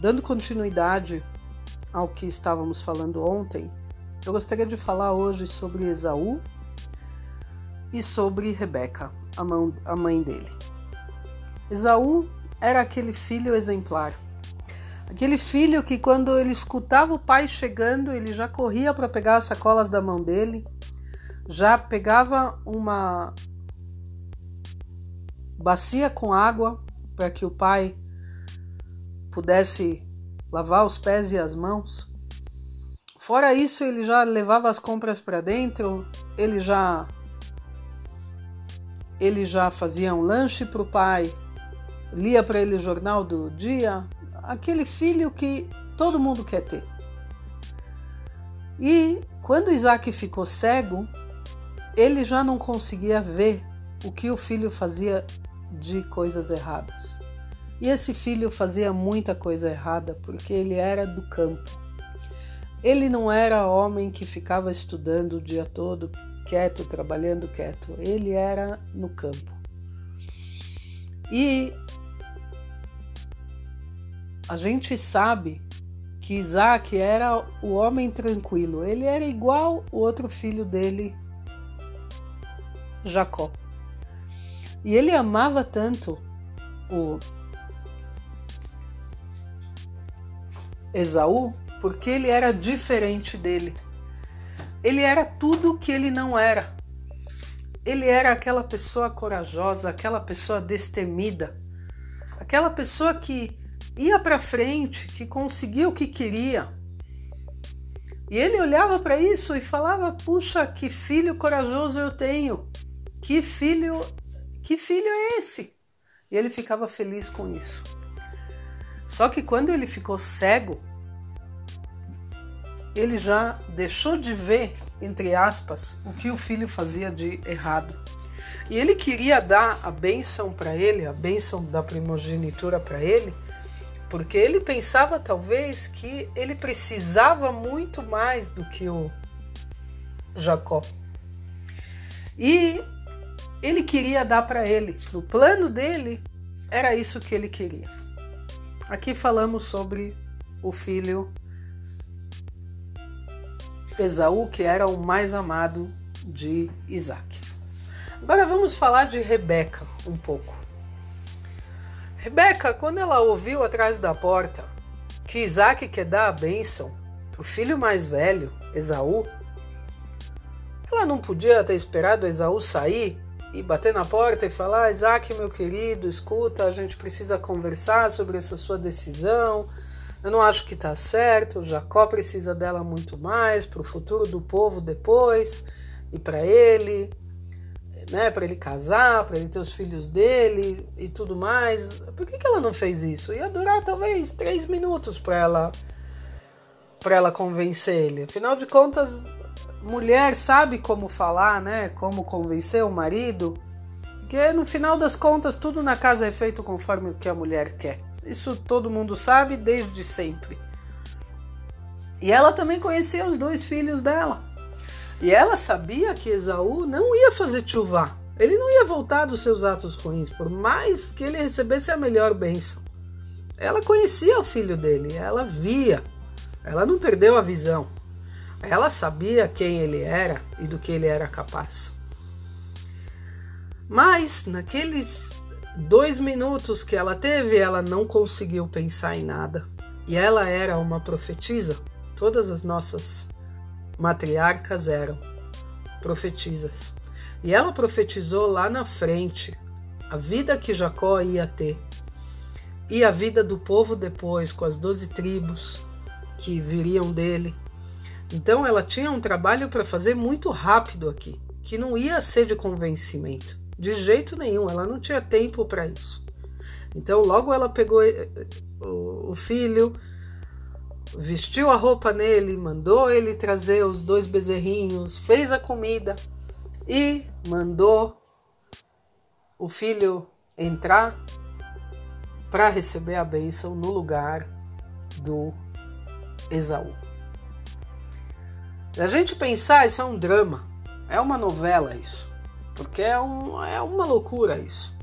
dando continuidade ao que estávamos falando ontem, eu gostaria de falar hoje sobre Esaú e sobre Rebeca, a, mãe dele. Esaú era aquele filho exemplar. Aquele filho que, quando ele escutava o pai chegando, ele já corria para pegar as sacolas da mão dele, já pegava uma bacia com água para que o pai pudesse lavar os pés e as mãos. Fora isso, ele já levava as compras para dentro, ele já ele já fazia um lanche para o pai, lia para ele o jornal do dia, aquele filho que todo mundo quer ter. E quando Isaac ficou cego, ele já não conseguia ver o que o filho fazia de coisas erradas. E esse filho fazia muita coisa errada porque ele era do campo. Ele não era homem que ficava estudando o dia todo, quieto, trabalhando quieto. Ele era no campo. E a gente sabe que Isaac era o homem tranquilo. Ele era igual o outro filho dele, Jacó. E ele amava tanto o Esaú porque ele era diferente dele. Ele era tudo que ele não era. Ele era aquela pessoa corajosa, aquela pessoa destemida, aquela pessoa que ia para frente, que conseguia o que queria. E ele olhava para isso e falava: "Puxa, que filho corajoso eu tenho. Que filho, que filho é esse?" E ele ficava feliz com isso. Só que quando ele ficou cego, ele já deixou de ver, entre aspas, o que o filho fazia de errado. E ele queria dar a bênção para ele, a bênção da primogenitura para ele, porque ele pensava talvez que ele precisava muito mais do que o Jacó. E ele queria dar para ele. No plano dele, era isso que ele queria. Aqui falamos sobre o filho Esaú, que era o mais amado de Isaac. Agora vamos falar de Rebeca um pouco. Rebeca, quando ela ouviu atrás da porta que Isaac quer dar a bênção para o filho mais velho, Esaú, ela não podia ter esperado Esaú sair e bater na porta e falar: Isaac, meu querido, escuta, a gente precisa conversar sobre essa sua decisão. Eu não acho que está certo. Jacó precisa dela muito mais para o futuro do povo depois e para ele, né? Para ele casar, para ele ter os filhos dele e tudo mais. Por que, que ela não fez isso? Ia durar talvez três minutos para ela para ela convencer ele. Afinal de contas, mulher sabe como falar, né? Como convencer o marido. Porque no final das contas, tudo na casa é feito conforme o que a mulher quer. Isso todo mundo sabe desde sempre. E ela também conhecia os dois filhos dela. E ela sabia que Esaú não ia fazer chuva. Ele não ia voltar dos seus atos ruins, por mais que ele recebesse a melhor bênção. Ela conhecia o filho dele, ela via. Ela não perdeu a visão. Ela sabia quem ele era e do que ele era capaz. Mas naqueles dois minutos que ela teve, ela não conseguiu pensar em nada. E ela era uma profetisa. Todas as nossas matriarcas eram profetisas. E ela profetizou lá na frente a vida que Jacó ia ter e a vida do povo depois, com as doze tribos que viriam dele. Então ela tinha um trabalho para fazer muito rápido aqui, que não ia ser de convencimento. De jeito nenhum, ela não tinha tempo para isso. Então, logo ela pegou eh, eh, o filho, vestiu a roupa nele, mandou ele trazer os dois bezerrinhos, fez a comida e mandou o filho entrar para receber a bênção no lugar do Esaú. A gente pensar, isso é um drama, é uma novela isso porque é, um, é uma loucura isso.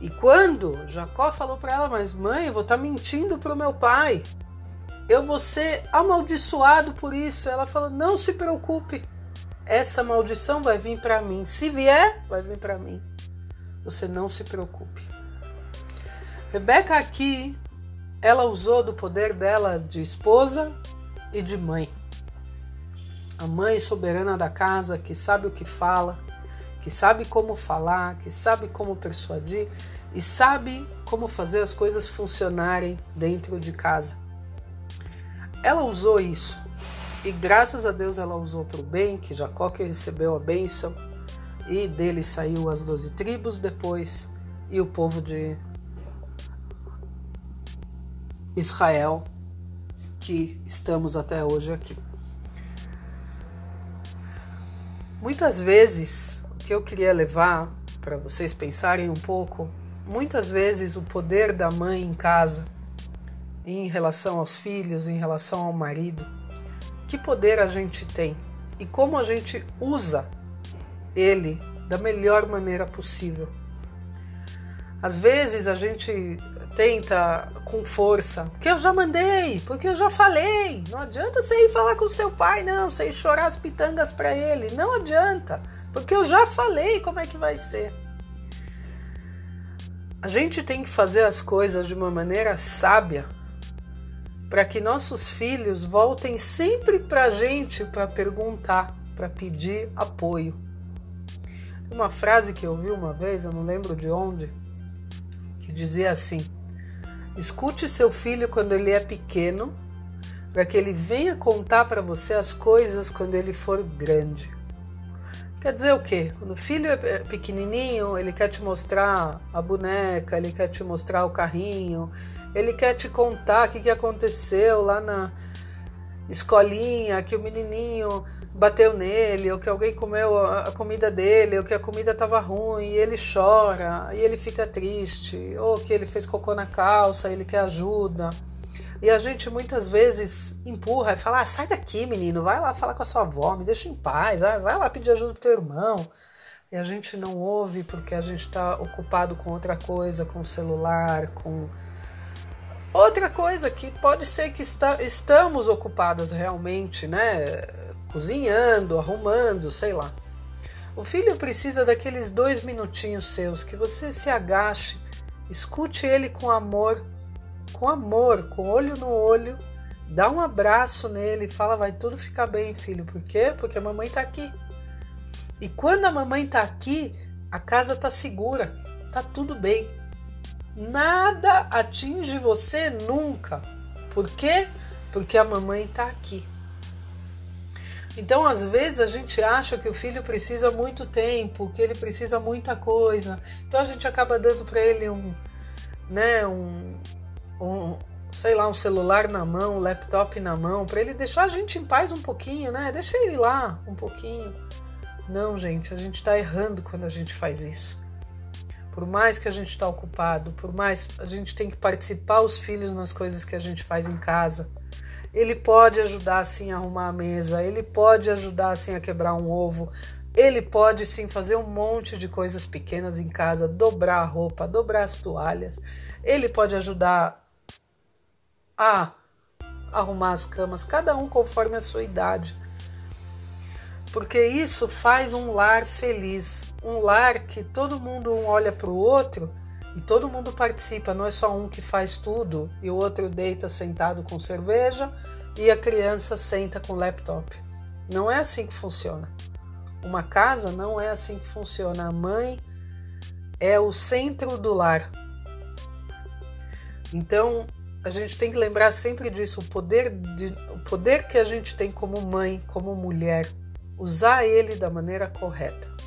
E quando Jacó falou para ela, mas mãe, eu vou estar tá mentindo para o meu pai, eu vou ser amaldiçoado por isso. Ela falou, não se preocupe, essa maldição vai vir para mim. Se vier, vai vir para mim. Você não se preocupe. Rebeca aqui, ela usou do poder dela de esposa e de mãe. A mãe soberana da casa que sabe o que fala, que sabe como falar, que sabe como persuadir e sabe como fazer as coisas funcionarem dentro de casa. Ela usou isso e graças a Deus ela usou para o bem, que Jacó que recebeu a bênção e dele saiu as doze tribos depois e o povo de Israel que estamos até hoje aqui. Muitas vezes, o que eu queria levar para vocês pensarem um pouco, muitas vezes o poder da mãe em casa, em relação aos filhos, em relação ao marido, que poder a gente tem e como a gente usa ele da melhor maneira possível. Às vezes a gente tenta com força, porque eu já mandei, porque eu já falei. Não adianta você ir falar com seu pai, não, ir chorar as pitangas para ele. Não adianta, porque eu já falei como é que vai ser. A gente tem que fazer as coisas de uma maneira sábia para que nossos filhos voltem sempre para a gente para perguntar, para pedir apoio. Uma frase que eu vi uma vez, eu não lembro de onde, dizia assim: Escute seu filho quando ele é pequeno, para que ele venha contar para você as coisas quando ele for grande. Quer dizer o quê? Quando o filho é pequenininho, ele quer te mostrar a boneca, ele quer te mostrar o carrinho, ele quer te contar o que, aconteceu lá na escolinha, que o menininho bateu nele, ou que alguém comeu a comida dele, ou que a comida estava ruim, e ele chora, e ele fica triste, ou que ele fez cocô na calça, ele quer ajuda. E a gente muitas vezes empurra e fala: ah, sai daqui, menino, vai lá falar com a sua avó, me deixa em paz, vai, lá pedir ajuda pro teu irmão. E a gente não ouve porque a gente está ocupado com outra coisa, com o celular, com outra coisa que pode ser que está, estamos ocupadas realmente, né? cozinhando, arrumando, sei lá. O filho precisa daqueles dois minutinhos seus que você se agache, escute ele com amor, com amor, com olho no olho, dá um abraço nele e fala: vai tudo ficar bem, filho. Por quê? Porque a mamãe tá aqui. E quando a mamãe tá aqui, a casa tá segura, tá tudo bem. Nada atinge você nunca. Por quê? Porque a mamãe tá aqui. Então, às vezes, a gente acha que o filho precisa muito tempo, que ele precisa muita coisa. Então, a gente acaba dando para ele um, né, um, um, sei lá, um celular na mão, um laptop na mão, para ele deixar a gente em paz um pouquinho, né? Deixa ele lá um pouquinho. Não, gente, a gente está errando quando a gente faz isso. Por mais que a gente está ocupado, por mais a gente tem que participar os filhos nas coisas que a gente faz em casa ele pode ajudar sim a arrumar a mesa, ele pode ajudar sim a quebrar um ovo, ele pode sim fazer um monte de coisas pequenas em casa, dobrar a roupa, dobrar as toalhas. Ele pode ajudar a arrumar as camas, cada um conforme a sua idade. Porque isso faz um lar feliz, um lar que todo mundo um olha para o outro e todo mundo participa, não é só um que faz tudo e o outro deita sentado com cerveja e a criança senta com laptop. Não é assim que funciona. Uma casa não é assim que funciona. A mãe é o centro do lar. Então, a gente tem que lembrar sempre disso, o poder, de, o poder que a gente tem como mãe, como mulher, usar ele da maneira correta.